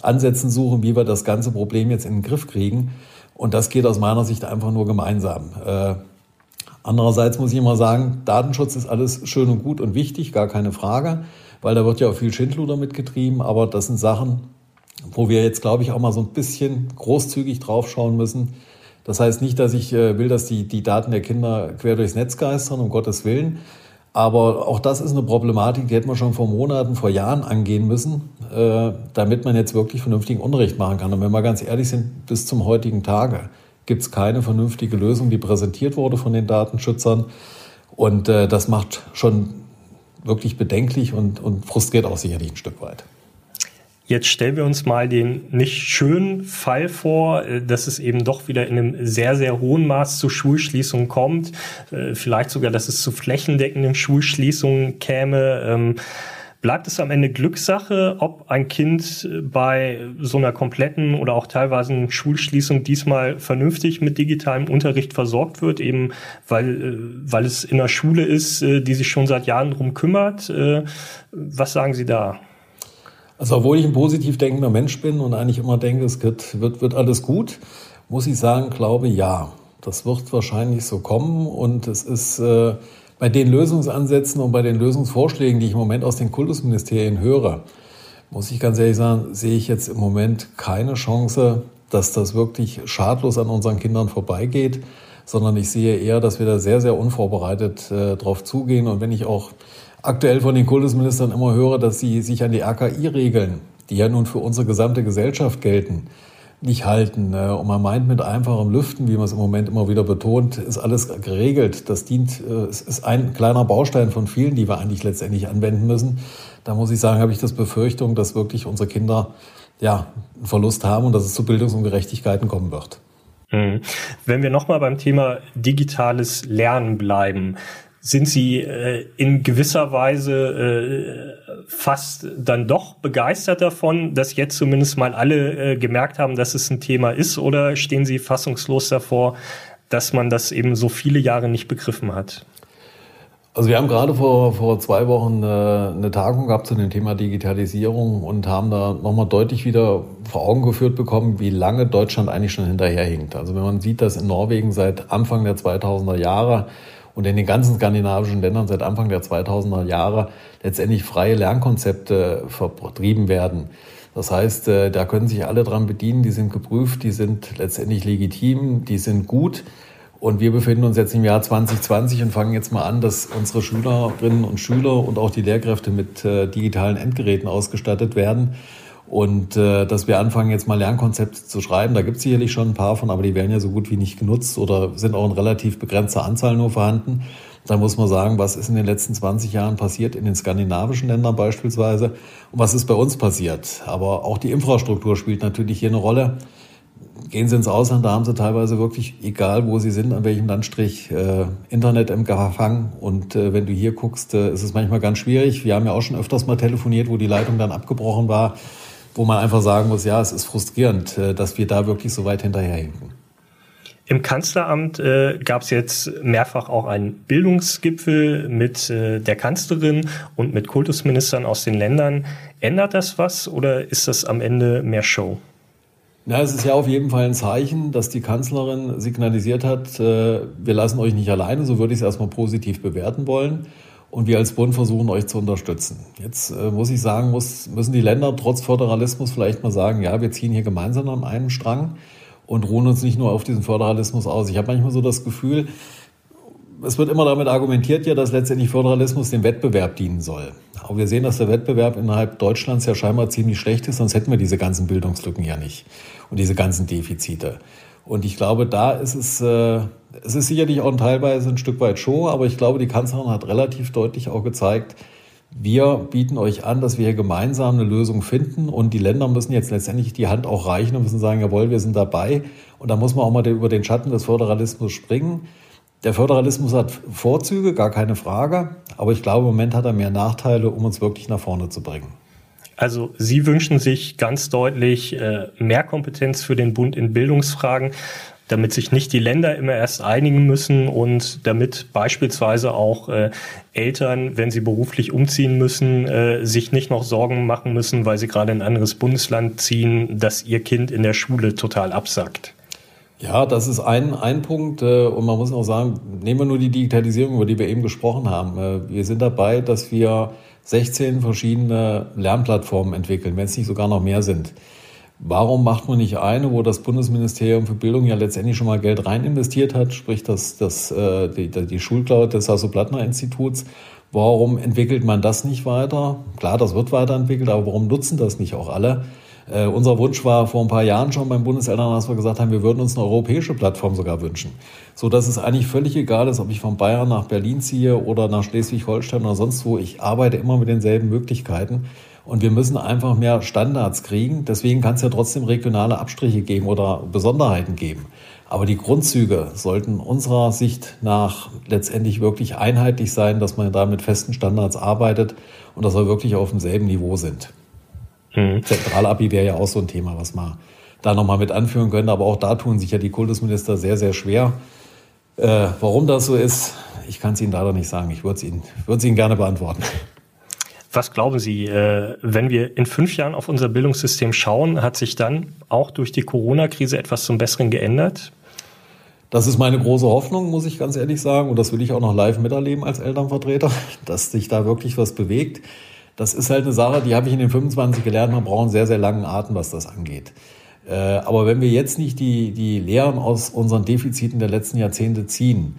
Ansätzen suchen, wie wir das ganze Problem jetzt in den Griff kriegen. Und das geht aus meiner Sicht einfach nur gemeinsam. Äh, andererseits muss ich immer sagen, Datenschutz ist alles schön und gut und wichtig, gar keine Frage weil da wird ja auch viel Schindluder mitgetrieben. Aber das sind Sachen, wo wir jetzt, glaube ich, auch mal so ein bisschen großzügig draufschauen müssen. Das heißt nicht, dass ich äh, will, dass die, die Daten der Kinder quer durchs Netz geistern, um Gottes Willen. Aber auch das ist eine Problematik, die hätten wir schon vor Monaten, vor Jahren angehen müssen, äh, damit man jetzt wirklich vernünftigen Unterricht machen kann. Und wenn wir ganz ehrlich sind, bis zum heutigen Tage gibt es keine vernünftige Lösung, die präsentiert wurde von den Datenschützern. Und äh, das macht schon wirklich bedenklich und, und frustriert auch sicherlich ein Stück weit. Jetzt stellen wir uns mal den nicht schönen Fall vor, äh, dass es eben doch wieder in einem sehr, sehr hohen Maß zu Schulschließungen kommt. Äh, vielleicht sogar, dass es zu flächendeckenden Schulschließungen käme. Bleibt es am Ende Glückssache, ob ein Kind bei so einer kompletten oder auch teilweise Schulschließung diesmal vernünftig mit digitalem Unterricht versorgt wird, eben weil, äh, weil es in der Schule ist, äh, die sich schon seit Jahren drum kümmert? Äh, was sagen Sie da? Also obwohl ich ein positiv denkender Mensch bin und eigentlich immer denke, es wird, wird, wird alles gut, muss ich sagen, glaube ja. Das wird wahrscheinlich so kommen und es ist äh, bei den Lösungsansätzen und bei den Lösungsvorschlägen, die ich im Moment aus den Kultusministerien höre, muss ich ganz ehrlich sagen, sehe ich jetzt im Moment keine Chance, dass das wirklich schadlos an unseren Kindern vorbeigeht, sondern ich sehe eher, dass wir da sehr, sehr unvorbereitet äh, drauf zugehen. Und wenn ich auch aktuell von den Kultusministern immer höre, dass sie sich an die RKI-Regeln, die ja nun für unsere gesamte Gesellschaft gelten, nicht halten. Ne? Und man meint mit einfachem Lüften, wie man es im Moment immer wieder betont, ist alles geregelt. Das dient, äh, es ist ein kleiner Baustein von vielen, die wir eigentlich letztendlich anwenden müssen. Da muss ich sagen, habe ich das Befürchtung, dass wirklich unsere Kinder ja, einen Verlust haben und dass es zu Bildungsungerechtigkeiten kommen wird. Mhm. Wenn wir nochmal beim Thema digitales Lernen bleiben, sind Sie äh, in gewisser Weise äh, fast dann doch begeistert davon, dass jetzt zumindest mal alle äh, gemerkt haben, dass es ein Thema ist, oder stehen Sie fassungslos davor, dass man das eben so viele Jahre nicht begriffen hat? Also wir haben gerade vor, vor zwei Wochen eine, eine Tagung gehabt zu dem Thema Digitalisierung und haben da nochmal deutlich wieder vor Augen geführt bekommen, wie lange Deutschland eigentlich schon hinterherhinkt. Also wenn man sieht, dass in Norwegen seit Anfang der 2000er Jahre und in den ganzen skandinavischen Ländern seit Anfang der 2000er Jahre letztendlich freie Lernkonzepte vertrieben werden. Das heißt, äh, da können sich alle dran bedienen, die sind geprüft, die sind letztendlich legitim, die sind gut. Und wir befinden uns jetzt im Jahr 2020 und fangen jetzt mal an, dass unsere Schülerinnen und Schüler und auch die Lehrkräfte mit äh, digitalen Endgeräten ausgestattet werden. Und äh, dass wir anfangen, jetzt mal Lernkonzepte zu schreiben, da gibt es sicherlich schon ein paar von, aber die werden ja so gut wie nicht genutzt oder sind auch in relativ begrenzter Anzahl nur vorhanden. Da muss man sagen, was ist in den letzten 20 Jahren passiert, in den skandinavischen Ländern beispielsweise, und was ist bei uns passiert. Aber auch die Infrastruktur spielt natürlich hier eine Rolle. Gehen Sie ins Ausland, da haben Sie teilweise wirklich, egal wo Sie sind, an welchem Landstrich, äh, Internet im Gefang. Und äh, wenn du hier guckst, äh, ist es manchmal ganz schwierig. Wir haben ja auch schon öfters mal telefoniert, wo die Leitung dann abgebrochen war wo man einfach sagen muss, ja, es ist frustrierend, äh, dass wir da wirklich so weit hinterherhinken. Im Kanzleramt äh, gab es jetzt mehrfach auch einen Bildungsgipfel mit äh, der Kanzlerin und mit Kultusministern aus den Ländern. Ändert das was oder ist das am Ende mehr Show? Ja, es ist ja auf jeden Fall ein Zeichen, dass die Kanzlerin signalisiert hat, äh, wir lassen euch nicht alleine, so würde ich es erstmal positiv bewerten wollen und wir als Bund versuchen euch zu unterstützen. Jetzt äh, muss ich sagen, muss, müssen die Länder trotz Föderalismus vielleicht mal sagen, ja, wir ziehen hier gemeinsam an einem Strang und ruhen uns nicht nur auf diesen Föderalismus aus. Ich habe manchmal so das Gefühl, es wird immer damit argumentiert ja, dass letztendlich Föderalismus dem Wettbewerb dienen soll. Aber wir sehen, dass der Wettbewerb innerhalb Deutschlands ja scheinbar ziemlich schlecht ist, sonst hätten wir diese ganzen Bildungslücken ja nicht und diese ganzen Defizite. Und ich glaube, da ist es, äh, es ist sicherlich auch teilweise ein Stück weit Show, aber ich glaube, die Kanzlerin hat relativ deutlich auch gezeigt, wir bieten euch an, dass wir hier gemeinsam eine Lösung finden und die Länder müssen jetzt letztendlich die Hand auch reichen und müssen sagen, jawohl, wir sind dabei. Und da muss man auch mal über den Schatten des Föderalismus springen. Der Föderalismus hat Vorzüge, gar keine Frage, aber ich glaube, im Moment hat er mehr Nachteile, um uns wirklich nach vorne zu bringen. Also Sie wünschen sich ganz deutlich äh, mehr Kompetenz für den Bund in Bildungsfragen, damit sich nicht die Länder immer erst einigen müssen und damit beispielsweise auch äh, Eltern, wenn sie beruflich umziehen müssen, äh, sich nicht noch Sorgen machen müssen, weil sie gerade in ein anderes Bundesland ziehen, dass ihr Kind in der Schule total absackt. Ja, das ist ein, ein Punkt. Äh, und man muss auch sagen, nehmen wir nur die Digitalisierung, über die wir eben gesprochen haben. Äh, wir sind dabei, dass wir 16 verschiedene Lernplattformen entwickeln, wenn es nicht sogar noch mehr sind. Warum macht man nicht eine, wo das Bundesministerium für Bildung ja letztendlich schon mal Geld rein investiert hat, sprich das, das, äh, die, die Schulcloud des Hasso-Plattner-Instituts? Warum entwickelt man das nicht weiter? Klar, das wird weiterentwickelt, aber warum nutzen das nicht auch alle? Äh, unser Wunsch war vor ein paar Jahren schon beim Bundeselternrat, dass wir gesagt haben, wir würden uns eine europäische Plattform sogar wünschen. So dass es eigentlich völlig egal ist, ob ich von Bayern nach Berlin ziehe oder nach Schleswig-Holstein oder sonst wo. Ich arbeite immer mit denselben Möglichkeiten. Und wir müssen einfach mehr Standards kriegen. Deswegen kann es ja trotzdem regionale Abstriche geben oder Besonderheiten geben. Aber die Grundzüge sollten unserer Sicht nach letztendlich wirklich einheitlich sein, dass man da mit festen Standards arbeitet und dass wir wirklich auf demselben Niveau sind. Mhm. Zentralabi wäre ja auch so ein Thema, was man da nochmal mit anführen könnte. Aber auch da tun sich ja die Kultusminister sehr, sehr schwer. Äh, warum das so ist, ich kann es Ihnen leider nicht sagen. Ich würde es Ihnen, würde Ihnen gerne beantworten. Was glauben Sie, äh, wenn wir in fünf Jahren auf unser Bildungssystem schauen, hat sich dann auch durch die Corona-Krise etwas zum Besseren geändert? Das ist meine große Hoffnung, muss ich ganz ehrlich sagen. Und das will ich auch noch live miterleben als Elternvertreter, dass sich da wirklich was bewegt. Das ist halt eine Sache, die habe ich in den 25 gelernt. Man braucht einen sehr, sehr langen Atem, was das angeht. Äh, aber wenn wir jetzt nicht die, die Lehren aus unseren Defiziten der letzten Jahrzehnte ziehen,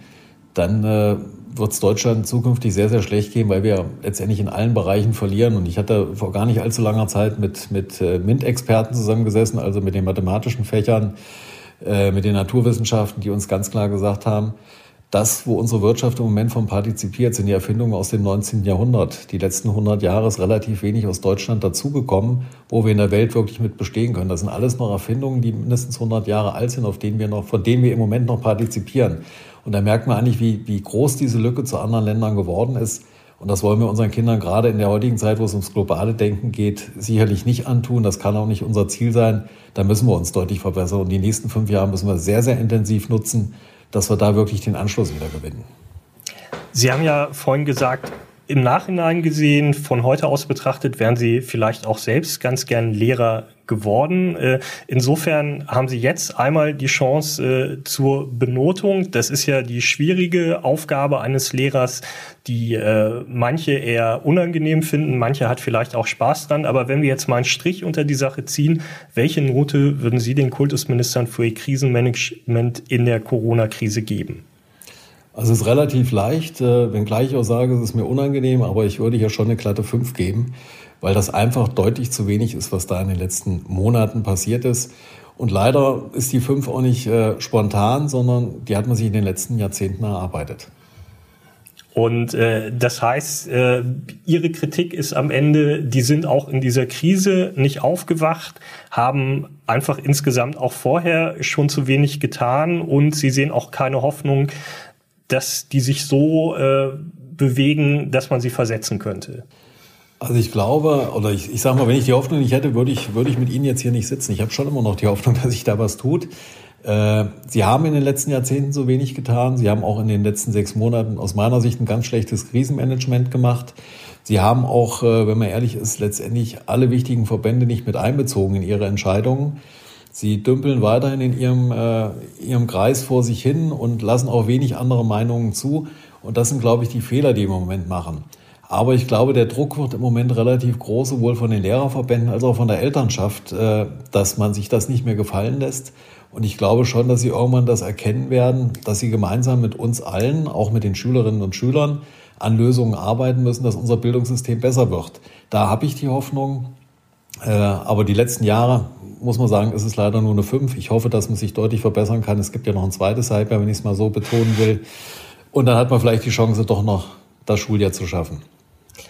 dann äh, wird es Deutschland zukünftig sehr, sehr schlecht gehen, weil wir letztendlich in allen Bereichen verlieren. Und ich hatte vor gar nicht allzu langer Zeit mit, mit äh, MINT-Experten zusammengesessen, also mit den mathematischen Fächern, mit den Naturwissenschaften, die uns ganz klar gesagt haben, das, wo unsere Wirtschaft im Moment von partizipiert, sind die Erfindungen aus dem 19. Jahrhundert. Die letzten 100 Jahre ist relativ wenig aus Deutschland dazugekommen, wo wir in der Welt wirklich mit bestehen können. Das sind alles noch Erfindungen, die mindestens 100 Jahre alt sind, auf denen wir noch, von denen wir im Moment noch partizipieren. Und da merkt man eigentlich, wie, wie groß diese Lücke zu anderen Ländern geworden ist. Und das wollen wir unseren Kindern gerade in der heutigen Zeit, wo es ums globale Denken geht, sicherlich nicht antun. Das kann auch nicht unser Ziel sein. Da müssen wir uns deutlich verbessern. Und die nächsten fünf Jahre müssen wir sehr, sehr intensiv nutzen, dass wir da wirklich den Anschluss wieder gewinnen. Sie haben ja vorhin gesagt, im Nachhinein gesehen, von heute aus betrachtet, wären Sie vielleicht auch selbst ganz gern Lehrer geworden. Äh, insofern haben Sie jetzt einmal die Chance äh, zur Benotung. Das ist ja die schwierige Aufgabe eines Lehrers, die äh, manche eher unangenehm finden, manche hat vielleicht auch Spaß dran. Aber wenn wir jetzt mal einen Strich unter die Sache ziehen, welche Note würden Sie den Kultusministern für Ihr Krisenmanagement in der Corona-Krise geben? Also es ist relativ leicht, äh, wenngleich ich auch sage, es ist mir unangenehm, aber ich würde hier schon eine glatte 5 geben, weil das einfach deutlich zu wenig ist, was da in den letzten Monaten passiert ist. Und leider ist die 5 auch nicht äh, spontan, sondern die hat man sich in den letzten Jahrzehnten erarbeitet. Und äh, das heißt, äh, Ihre Kritik ist am Ende, die sind auch in dieser Krise nicht aufgewacht, haben einfach insgesamt auch vorher schon zu wenig getan und Sie sehen auch keine Hoffnung, dass die sich so äh, bewegen, dass man sie versetzen könnte? Also ich glaube, oder ich, ich sage mal, wenn ich die Hoffnung nicht hätte, würde ich, würde ich mit Ihnen jetzt hier nicht sitzen. Ich habe schon immer noch die Hoffnung, <laughs> dass sich da was tut. Äh, Sie haben in den letzten Jahrzehnten so wenig getan. Sie haben auch in den letzten sechs Monaten aus meiner Sicht ein ganz schlechtes Krisenmanagement gemacht. Sie haben auch, äh, wenn man ehrlich ist, letztendlich alle wichtigen Verbände nicht mit einbezogen in ihre Entscheidungen. Sie dümpeln weiterhin in ihrem, äh, ihrem Kreis vor sich hin und lassen auch wenig andere Meinungen zu. Und das sind, glaube ich, die Fehler, die wir im Moment machen. Aber ich glaube, der Druck wird im Moment relativ groß, sowohl von den Lehrerverbänden als auch von der Elternschaft, äh, dass man sich das nicht mehr gefallen lässt. Und ich glaube schon, dass sie irgendwann das erkennen werden, dass sie gemeinsam mit uns allen, auch mit den Schülerinnen und Schülern, an Lösungen arbeiten müssen, dass unser Bildungssystem besser wird. Da habe ich die Hoffnung. Äh, aber die letzten Jahre, muss man sagen, ist es leider nur eine 5. Ich hoffe, dass man sich deutlich verbessern kann. Es gibt ja noch ein zweites Halbjahr, wenn ich es mal so betonen will. Und dann hat man vielleicht die Chance, doch noch das Schuljahr zu schaffen.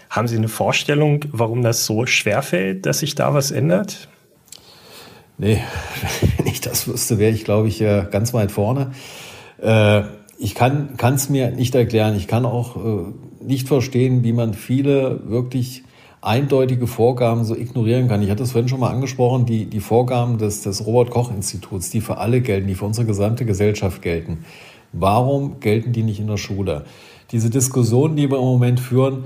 Haben Sie eine Vorstellung, warum das so schwerfällt, dass sich da was ändert? Nee, <laughs> wenn ich das wüsste, wäre ich, glaube ich, ganz weit vorne. Äh, ich kann es mir nicht erklären. Ich kann auch äh, nicht verstehen, wie man viele wirklich eindeutige Vorgaben so ignorieren kann. Ich hatte es vorhin schon mal angesprochen, die, die Vorgaben des, des Robert-Koch-Instituts, die für alle gelten, die für unsere gesamte Gesellschaft gelten. Warum gelten die nicht in der Schule? Diese Diskussion, die wir im Moment führen,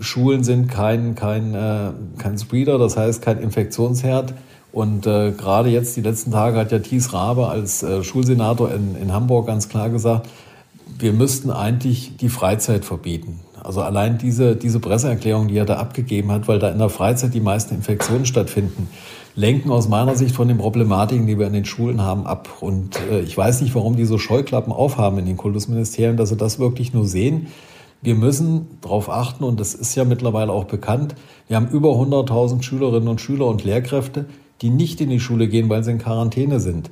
Schulen sind kein, kein, äh, kein Spreader, das heißt kein Infektionsherd. Und äh, gerade jetzt, die letzten Tage, hat ja Thies Rabe als äh, Schulsenator in, in Hamburg ganz klar gesagt, wir müssten eigentlich die Freizeit verbieten. Also allein diese, diese Presseerklärung, die er da abgegeben hat, weil da in der Freizeit die meisten Infektionen stattfinden, lenken aus meiner Sicht von den Problematiken, die wir in den Schulen haben, ab. Und äh, ich weiß nicht, warum die so Scheuklappen aufhaben in den Kultusministerien, dass sie das wirklich nur sehen. Wir müssen darauf achten, und das ist ja mittlerweile auch bekannt, wir haben über 100.000 Schülerinnen und Schüler und Lehrkräfte, die nicht in die Schule gehen, weil sie in Quarantäne sind.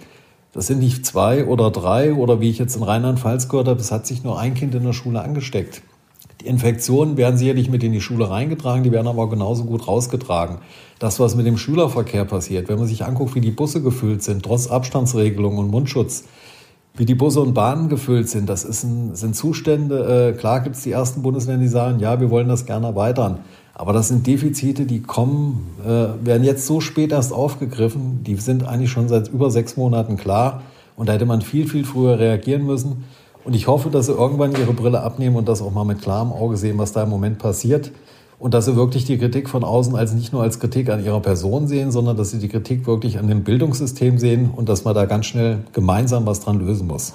Das sind nicht zwei oder drei oder wie ich jetzt in Rheinland-Pfalz gehört habe, es hat sich nur ein Kind in der Schule angesteckt. Die Infektionen werden sicherlich mit in die Schule reingetragen, die werden aber genauso gut rausgetragen. Das, was mit dem Schülerverkehr passiert, wenn man sich anguckt, wie die Busse gefüllt sind, trotz Abstandsregelung und Mundschutz, wie die Busse und Bahnen gefüllt sind, das ein, sind Zustände. Äh, klar gibt es die ersten Bundesländer, die sagen, ja, wir wollen das gerne erweitern. Aber das sind Defizite, die kommen, äh, werden jetzt so spät erst aufgegriffen. Die sind eigentlich schon seit über sechs Monaten klar. Und da hätte man viel, viel früher reagieren müssen. Und ich hoffe, dass sie irgendwann ihre Brille abnehmen und das auch mal mit klarem Auge sehen, was da im Moment passiert. Und dass sie wirklich die Kritik von außen als nicht nur als Kritik an ihrer Person sehen, sondern dass sie die Kritik wirklich an dem Bildungssystem sehen und dass man da ganz schnell gemeinsam was dran lösen muss.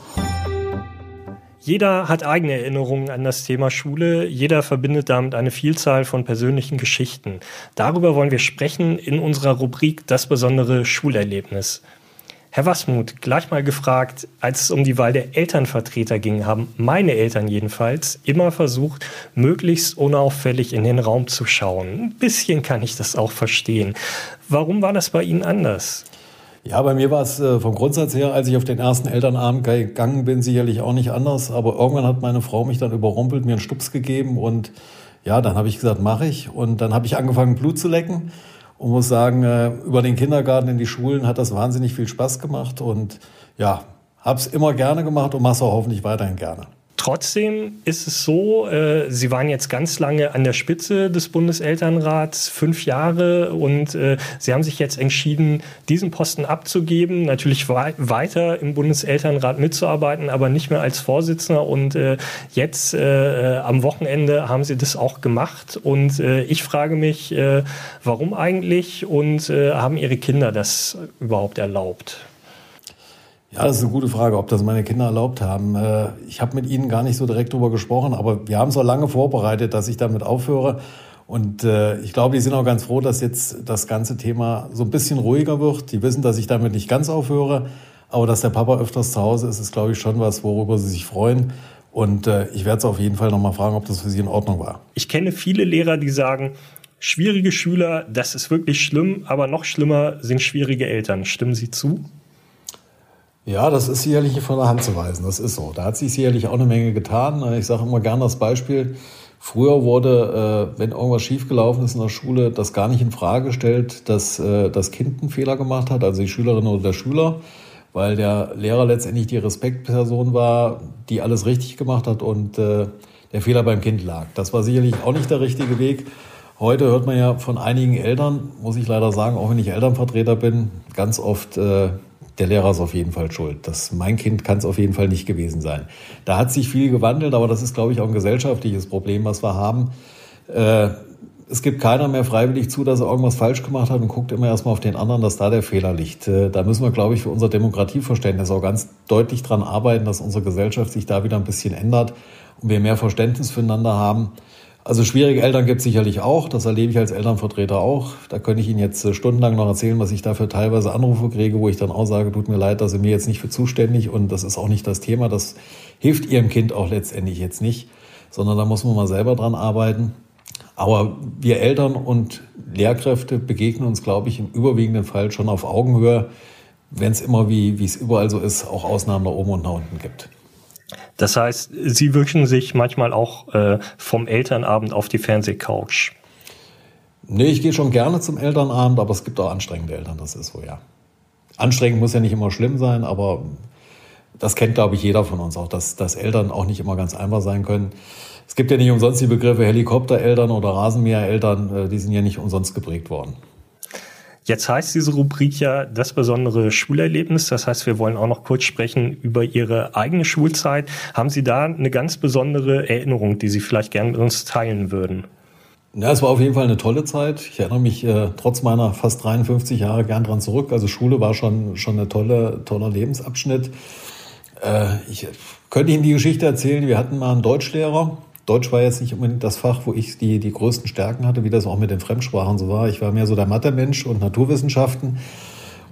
Jeder hat eigene Erinnerungen an das Thema Schule. Jeder verbindet damit eine Vielzahl von persönlichen Geschichten. Darüber wollen wir sprechen in unserer Rubrik Das besondere Schulerlebnis. Herr Wasmuth, gleich mal gefragt, als es um die Wahl der Elternvertreter ging, haben meine Eltern jedenfalls immer versucht, möglichst unauffällig in den Raum zu schauen. Ein bisschen kann ich das auch verstehen. Warum war das bei Ihnen anders? Ja, bei mir war es äh, vom Grundsatz her, als ich auf den ersten Elternabend gegangen bin, sicherlich auch nicht anders. Aber irgendwann hat meine Frau mich dann überrumpelt, mir einen Stups gegeben und ja, dann habe ich gesagt, mache ich. Und dann habe ich angefangen, Blut zu lecken und muss sagen, äh, über den Kindergarten in die Schulen hat das wahnsinnig viel Spaß gemacht und ja, habe es immer gerne gemacht und mache es auch hoffentlich weiterhin gerne. Trotzdem ist es so, äh, Sie waren jetzt ganz lange an der Spitze des Bundeselternrats, fünf Jahre, und äh, Sie haben sich jetzt entschieden, diesen Posten abzugeben, natürlich wei weiter im Bundeselternrat mitzuarbeiten, aber nicht mehr als Vorsitzender. Und äh, jetzt äh, am Wochenende haben Sie das auch gemacht. Und äh, ich frage mich, äh, warum eigentlich und äh, haben Ihre Kinder das überhaupt erlaubt? Ja, das ist eine gute Frage, ob das meine Kinder erlaubt haben. Äh, ich habe mit ihnen gar nicht so direkt darüber gesprochen, aber wir haben es auch lange vorbereitet, dass ich damit aufhöre. Und äh, ich glaube, die sind auch ganz froh, dass jetzt das ganze Thema so ein bisschen ruhiger wird. Die wissen, dass ich damit nicht ganz aufhöre, aber dass der Papa öfters zu Hause ist, ist, glaube ich, schon was, worüber sie sich freuen. Und äh, ich werde es auf jeden Fall nochmal fragen, ob das für sie in Ordnung war. Ich kenne viele Lehrer, die sagen, schwierige Schüler, das ist wirklich schlimm, aber noch schlimmer sind schwierige Eltern. Stimmen Sie zu? Ja, das ist sicherlich von der Hand zu weisen. Das ist so. Da hat sich sicherlich auch eine Menge getan. Ich sage immer gerne das Beispiel. Früher wurde, äh, wenn irgendwas schiefgelaufen ist in der Schule, das gar nicht in Frage gestellt, dass äh, das Kind einen Fehler gemacht hat, also die Schülerin oder der Schüler, weil der Lehrer letztendlich die Respektperson war, die alles richtig gemacht hat und äh, der Fehler beim Kind lag. Das war sicherlich auch nicht der richtige Weg. Heute hört man ja von einigen Eltern, muss ich leider sagen, auch wenn ich Elternvertreter bin, ganz oft, der Lehrer ist auf jeden Fall schuld. Das, mein Kind kann es auf jeden Fall nicht gewesen sein. Da hat sich viel gewandelt, aber das ist, glaube ich, auch ein gesellschaftliches Problem, was wir haben. Äh, es gibt keiner mehr freiwillig zu, dass er irgendwas falsch gemacht hat und guckt immer erstmal auf den anderen, dass da der Fehler liegt. Äh, da müssen wir, glaube ich, für unser Demokratieverständnis auch ganz deutlich dran arbeiten, dass unsere Gesellschaft sich da wieder ein bisschen ändert und wir mehr Verständnis füreinander haben. Also schwierige Eltern gibt es sicherlich auch. Das erlebe ich als Elternvertreter auch. Da könnte ich Ihnen jetzt äh, stundenlang noch erzählen, was ich dafür teilweise Anrufe kriege, wo ich dann auch sage, tut mir leid, dass Sie mir jetzt nicht für zuständig und das ist auch nicht das Thema. Das hilft Ihrem Kind auch letztendlich jetzt nicht, sondern da muss man mal selber dran arbeiten. Aber wir Eltern und Lehrkräfte begegnen uns, glaube ich, im überwiegenden Fall schon auf Augenhöhe, wenn es immer, wie es überall so ist, auch Ausnahmen nach oben und nach unten gibt. Das heißt, Sie wünschen sich manchmal auch äh, vom Elternabend auf die Fernsehcouch. Nee, ich gehe schon gerne zum Elternabend, aber es gibt auch anstrengende Eltern, das ist so, ja. Anstrengend muss ja nicht immer schlimm sein, aber das kennt, glaube ich, jeder von uns auch, dass, dass Eltern auch nicht immer ganz einfach sein können. Es gibt ja nicht umsonst die Begriffe Helikoptereltern oder Rasenmähereltern, äh, die sind ja nicht umsonst geprägt worden. Jetzt heißt diese Rubrik ja das besondere Schulerlebnis. Das heißt, wir wollen auch noch kurz sprechen über Ihre eigene Schulzeit. Haben Sie da eine ganz besondere Erinnerung, die Sie vielleicht gerne mit uns teilen würden? Ja, es war auf jeden Fall eine tolle Zeit. Ich erinnere mich äh, trotz meiner fast 53 Jahre gern dran zurück. Also Schule war schon, schon ein tolle, toller Lebensabschnitt. Äh, ich könnte Ihnen die Geschichte erzählen. Wir hatten mal einen Deutschlehrer, Deutsch war jetzt nicht unbedingt das Fach, wo ich die, die größten Stärken hatte, wie das auch mit den Fremdsprachen so war. Ich war mehr so der Mathe-Mensch und Naturwissenschaften.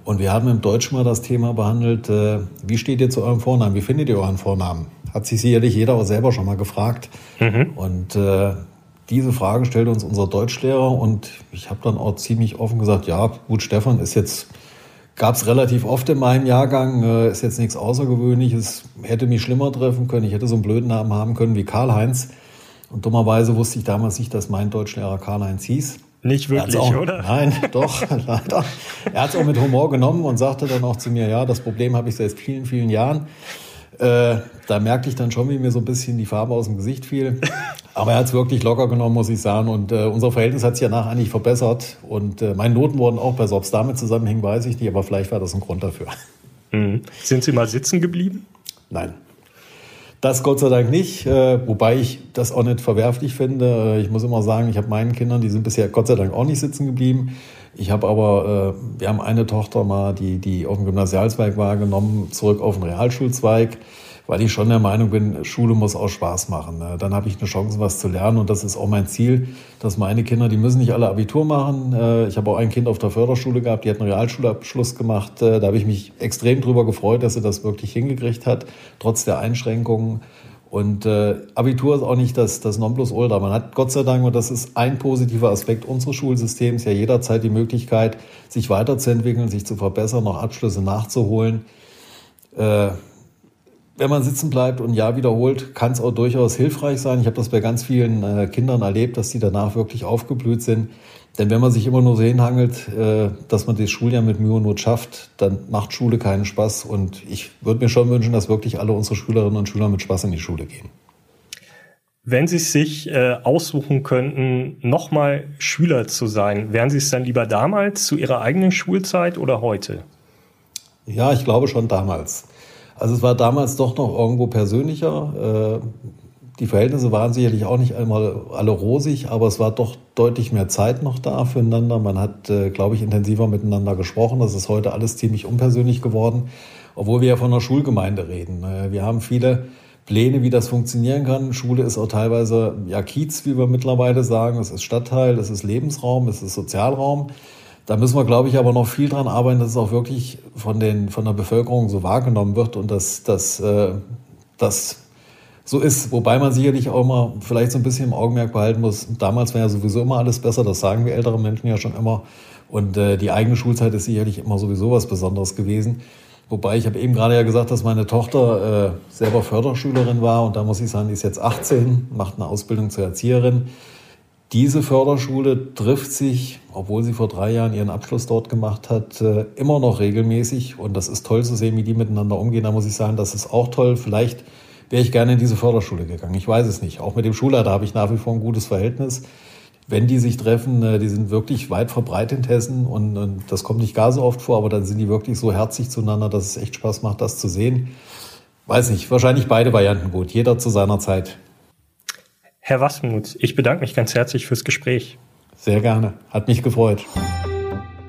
Und wir haben im Deutsch mal das Thema behandelt, äh, wie steht ihr zu eurem Vornamen? Wie findet ihr euren Vornamen? Hat sich sicherlich jeder auch selber schon mal gefragt. Mhm. Und äh, diese Frage stellte uns unser Deutschlehrer und ich habe dann auch ziemlich offen gesagt, ja, gut, Stefan ist jetzt, gab es relativ oft in meinem Jahrgang, äh, ist jetzt nichts Außergewöhnliches, hätte mich schlimmer treffen können, ich hätte so einen blöden Namen haben können wie Karl-Heinz. Und dummerweise wusste ich damals nicht, dass mein Deutschlehrer Karl-Heinz hieß. Nicht wirklich, auch, oder? Nein, doch, <laughs> leider. Er hat es auch mit Humor genommen und sagte dann auch zu mir, ja, das Problem habe ich seit vielen, vielen Jahren. Äh, da merkte ich dann schon, wie mir so ein bisschen die Farbe aus dem Gesicht fiel. Aber er hat es wirklich locker genommen, muss ich sagen. Und äh, unser Verhältnis hat sich danach eigentlich verbessert. Und äh, meine Noten wurden auch besser. Ob es damit zusammenhing, weiß ich nicht. Aber vielleicht war das ein Grund dafür. Mhm. Sind Sie mal sitzen geblieben? Nein. Das Gott sei Dank nicht, äh, wobei ich das auch nicht verwerflich finde. Äh, ich muss immer sagen, ich habe meinen Kindern, die sind bisher Gott sei Dank auch nicht sitzen geblieben. Ich habe aber, äh, wir haben eine Tochter mal, die, die auf dem Gymnasialzweig war, genommen, zurück auf den Realschulzweig, weil ich schon der Meinung bin, Schule muss auch Spaß machen. Ne? Dann habe ich eine Chance, was zu lernen und das ist auch mein Ziel, dass meine Kinder, die müssen nicht alle Abitur machen. Äh, ich habe auch ein Kind auf der Förderschule gehabt, die hat einen Realschulabschluss gemacht. Äh, da habe ich mich extrem drüber gefreut, dass sie das wirklich hingekriegt hat, trotz der Einschränkungen. Und äh, Abitur ist auch nicht das, das Nonplusultra. Man hat Gott sei Dank, und das ist ein positiver Aspekt unseres Schulsystems, ja jederzeit die Möglichkeit, sich weiterzuentwickeln, sich zu verbessern, noch Abschlüsse nachzuholen. Äh, wenn man sitzen bleibt und ja wiederholt, kann es auch durchaus hilfreich sein. Ich habe das bei ganz vielen äh, Kindern erlebt, dass die danach wirklich aufgeblüht sind. Denn wenn man sich immer nur so hinhangelt, äh, dass man das Schuljahr mit Mühe und Not schafft, dann macht Schule keinen Spaß. Und ich würde mir schon wünschen, dass wirklich alle unsere Schülerinnen und Schüler mit Spaß in die Schule gehen. Wenn Sie sich äh, aussuchen könnten, nochmal Schüler zu sein, wären Sie es dann lieber damals zu Ihrer eigenen Schulzeit oder heute? Ja, ich glaube schon damals. Also es war damals doch noch irgendwo persönlicher. Äh, die Verhältnisse waren sicherlich auch nicht einmal alle rosig, aber es war doch deutlich mehr Zeit noch da füreinander. Man hat, äh, glaube ich, intensiver miteinander gesprochen. Das ist heute alles ziemlich unpersönlich geworden, obwohl wir ja von einer Schulgemeinde reden. Wir haben viele Pläne, wie das funktionieren kann. Schule ist auch teilweise ja Kiez, wie wir mittlerweile sagen. Es ist Stadtteil, es ist Lebensraum, es ist Sozialraum. Da müssen wir, glaube ich, aber noch viel dran arbeiten, dass es auch wirklich von, den, von der Bevölkerung so wahrgenommen wird und dass, dass äh, das so ist. Wobei man sicherlich auch immer vielleicht so ein bisschen im Augenmerk behalten muss. Damals war ja sowieso immer alles besser, das sagen wir ältere Menschen ja schon immer. Und äh, die eigene Schulzeit ist sicherlich immer sowieso was Besonderes gewesen. Wobei ich habe eben gerade ja gesagt, dass meine Tochter äh, selber Förderschülerin war und da muss ich sagen, die ist jetzt 18, macht eine Ausbildung zur Erzieherin. Diese Förderschule trifft sich, obwohl sie vor drei Jahren ihren Abschluss dort gemacht hat, äh, immer noch regelmäßig. Und das ist toll zu sehen, wie die miteinander umgehen. Da muss ich sagen, das ist auch toll. Vielleicht wäre ich gerne in diese Förderschule gegangen. Ich weiß es nicht. Auch mit dem Schulleiter habe ich nach wie vor ein gutes Verhältnis. Wenn die sich treffen, äh, die sind wirklich weit verbreitet in Hessen und, und das kommt nicht gar so oft vor, aber dann sind die wirklich so herzlich zueinander, dass es echt Spaß macht, das zu sehen. Weiß nicht, wahrscheinlich beide Varianten gut, jeder zu seiner Zeit. Herr Wasmuth, ich bedanke mich ganz herzlich fürs Gespräch. Sehr gerne, hat mich gefreut.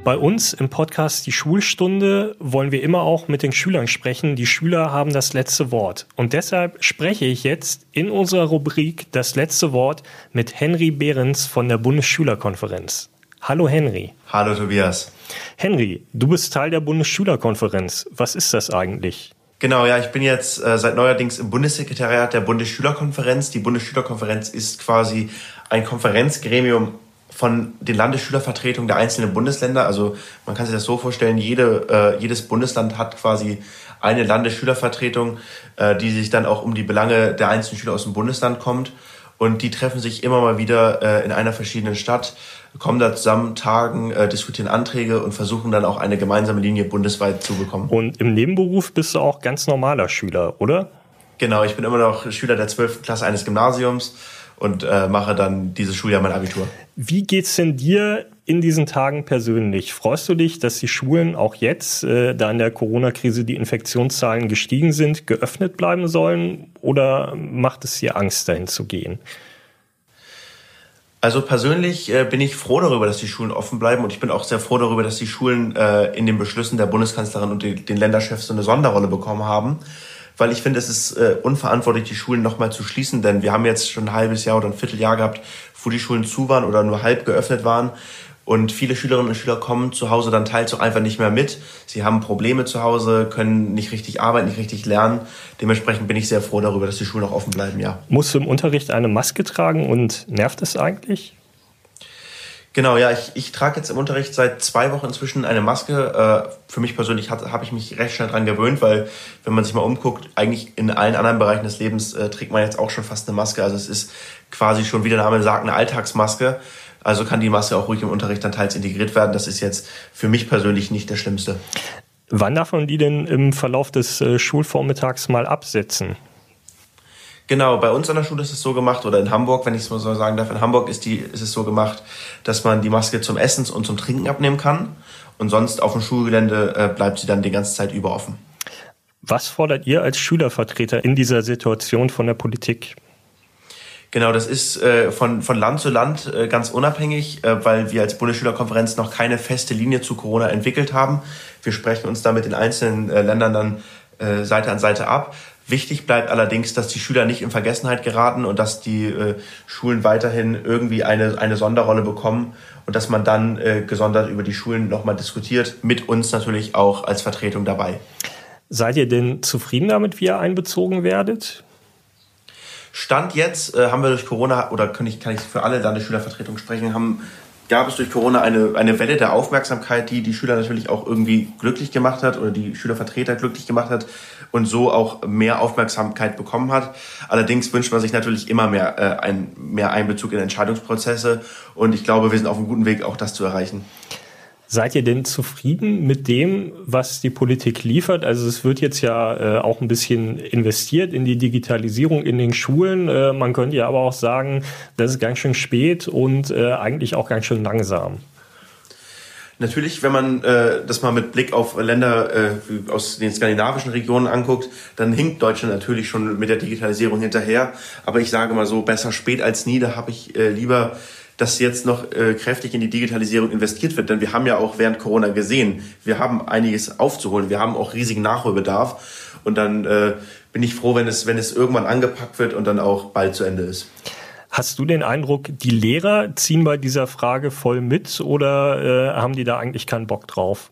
Bei uns im Podcast Die Schulstunde wollen wir immer auch mit den Schülern sprechen. Die Schüler haben das letzte Wort. Und deshalb spreche ich jetzt in unserer Rubrik Das letzte Wort mit Henry Behrens von der Bundesschülerkonferenz. Hallo Henry. Hallo Tobias. Henry, du bist Teil der Bundesschülerkonferenz. Was ist das eigentlich? Genau, ja, ich bin jetzt äh, seit neuerdings im Bundessekretariat der Bundesschülerkonferenz. Die Bundesschülerkonferenz ist quasi ein Konferenzgremium von den Landesschülervertretungen der einzelnen Bundesländer. Also man kann sich das so vorstellen, jede, äh, jedes Bundesland hat quasi eine Landesschülervertretung, äh, die sich dann auch um die Belange der einzelnen Schüler aus dem Bundesland kommt. Und die treffen sich immer mal wieder äh, in einer verschiedenen Stadt kommen da zusammen, tagen, äh, diskutieren Anträge und versuchen dann auch eine gemeinsame Linie bundesweit zu bekommen. Und im Nebenberuf bist du auch ganz normaler Schüler, oder? Genau, ich bin immer noch Schüler der 12. Klasse eines Gymnasiums und äh, mache dann dieses Schuljahr mein Abitur. Wie geht's denn dir in diesen Tagen persönlich? Freust du dich, dass die Schulen auch jetzt, äh, da in der Corona-Krise die Infektionszahlen gestiegen sind, geöffnet bleiben sollen? Oder macht es dir Angst, dahin zu gehen? Also persönlich äh, bin ich froh darüber, dass die Schulen offen bleiben und ich bin auch sehr froh darüber, dass die Schulen äh, in den Beschlüssen der Bundeskanzlerin und die, den Länderchefs so eine Sonderrolle bekommen haben, weil ich finde, es ist äh, unverantwortlich, die Schulen nochmal zu schließen, denn wir haben jetzt schon ein halbes Jahr oder ein Vierteljahr gehabt, wo die Schulen zu waren oder nur halb geöffnet waren und viele Schülerinnen und Schüler kommen zu Hause dann teils auch einfach nicht mehr mit. Sie haben Probleme zu Hause, können nicht richtig arbeiten, nicht richtig lernen. Dementsprechend bin ich sehr froh darüber, dass die Schulen auch offen bleiben, ja. Musst du im Unterricht eine Maske tragen und nervt es eigentlich? Genau, ja, ich, ich trage jetzt im Unterricht seit zwei Wochen inzwischen eine Maske. Äh, für mich persönlich habe ich mich recht schnell daran gewöhnt, weil wenn man sich mal umguckt, eigentlich in allen anderen Bereichen des Lebens äh, trägt man jetzt auch schon fast eine Maske. Also es ist quasi schon, wie der Name sagt, eine Alltagsmaske. Also kann die Maske auch ruhig im Unterricht dann teils integriert werden. Das ist jetzt für mich persönlich nicht das Schlimmste. Wann darf man die denn im Verlauf des äh, Schulvormittags mal absetzen? Genau, bei uns an der Schule ist es so gemacht, oder in Hamburg, wenn ich es mal so sagen darf, in Hamburg ist, die, ist es so gemacht, dass man die Maske zum Essen und zum Trinken abnehmen kann. Und sonst auf dem Schulgelände äh, bleibt sie dann die ganze Zeit über offen. Was fordert ihr als Schülervertreter in dieser Situation von der Politik? Genau, das ist äh, von, von Land zu Land äh, ganz unabhängig, äh, weil wir als Bundesschülerkonferenz noch keine feste Linie zu Corona entwickelt haben. Wir sprechen uns da mit den einzelnen äh, Ländern dann äh, Seite an Seite ab. Wichtig bleibt allerdings, dass die Schüler nicht in Vergessenheit geraten und dass die äh, Schulen weiterhin irgendwie eine, eine Sonderrolle bekommen und dass man dann gesondert über die Schulen nochmal diskutiert, mit uns natürlich auch als Vertretung dabei. Seid ihr denn zufrieden damit, wie ihr einbezogen werdet? Stand jetzt äh, haben wir durch Corona, oder kann ich, kann ich für alle Landesschülervertretungen sprechen, haben gab es durch Corona eine, eine Welle der Aufmerksamkeit, die die Schüler natürlich auch irgendwie glücklich gemacht hat oder die Schülervertreter glücklich gemacht hat und so auch mehr Aufmerksamkeit bekommen hat. Allerdings wünscht man sich natürlich immer mehr, äh, ein, mehr Einbezug in Entscheidungsprozesse und ich glaube, wir sind auf einem guten Weg, auch das zu erreichen. Seid ihr denn zufrieden mit dem, was die Politik liefert? Also es wird jetzt ja äh, auch ein bisschen investiert in die Digitalisierung in den Schulen. Äh, man könnte ja aber auch sagen, das ist ganz schön spät und äh, eigentlich auch ganz schön langsam. Natürlich, wenn man äh, das mal mit Blick auf Länder äh, aus den skandinavischen Regionen anguckt, dann hinkt Deutschland natürlich schon mit der Digitalisierung hinterher. Aber ich sage mal so, besser spät als nie. Da habe ich äh, lieber dass jetzt noch äh, kräftig in die Digitalisierung investiert wird. Denn wir haben ja auch während Corona gesehen, wir haben einiges aufzuholen. Wir haben auch riesigen Nachholbedarf. Und dann äh, bin ich froh, wenn es, wenn es irgendwann angepackt wird und dann auch bald zu Ende ist. Hast du den Eindruck, die Lehrer ziehen bei dieser Frage voll mit oder äh, haben die da eigentlich keinen Bock drauf?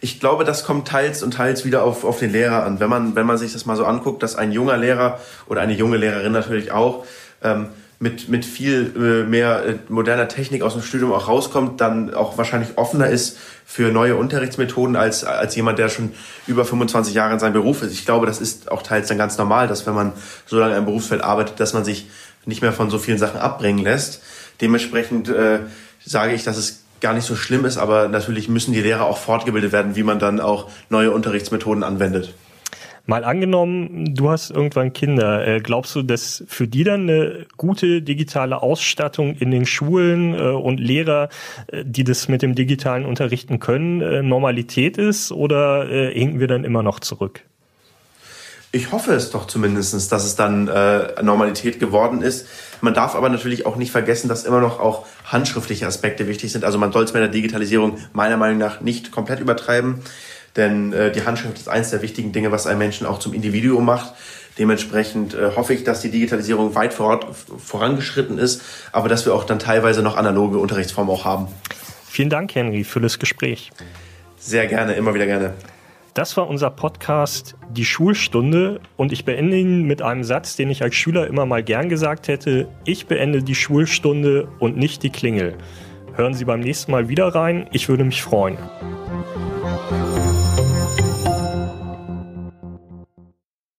Ich glaube, das kommt teils und teils wieder auf, auf den Lehrer an. Wenn man, wenn man sich das mal so anguckt, dass ein junger Lehrer oder eine junge Lehrerin natürlich auch ähm, mit, mit viel äh, mehr äh, moderner Technik aus dem Studium auch rauskommt, dann auch wahrscheinlich offener ist für neue Unterrichtsmethoden als, als jemand, der schon über 25 Jahre in seinem Beruf ist. Ich glaube, das ist auch teils dann ganz normal, dass wenn man so lange im Berufsfeld arbeitet, dass man sich nicht mehr von so vielen Sachen abbringen lässt. Dementsprechend äh, sage ich, dass es gar nicht so schlimm ist, aber natürlich müssen die Lehrer auch fortgebildet werden, wie man dann auch neue Unterrichtsmethoden anwendet. Mal angenommen, du hast irgendwann Kinder. Äh, glaubst du, dass für die dann eine gute digitale Ausstattung in den Schulen äh, und Lehrer, äh, die das mit dem digitalen unterrichten können, Normalität ist oder hinken wir dann immer noch zurück? Ich hoffe es doch zumindest, dass es dann äh, Normalität geworden ist. Man darf aber natürlich auch nicht vergessen, dass immer noch auch handschriftliche Aspekte wichtig sind. Also man soll es bei der Digitalisierung meiner Meinung nach nicht komplett übertreiben. Denn äh, die Handschrift ist eines der wichtigen Dinge, was einen Menschen auch zum Individuum macht. Dementsprechend äh, hoffe ich, dass die Digitalisierung weit vor, vorangeschritten ist, aber dass wir auch dann teilweise noch analoge Unterrichtsformen auch haben. Vielen Dank, Henry, für das Gespräch. Sehr gerne, immer wieder gerne. Das war unser Podcast Die Schulstunde und ich beende ihn mit einem Satz, den ich als Schüler immer mal gern gesagt hätte. Ich beende die Schulstunde und nicht die Klingel. Hören Sie beim nächsten Mal wieder rein, ich würde mich freuen.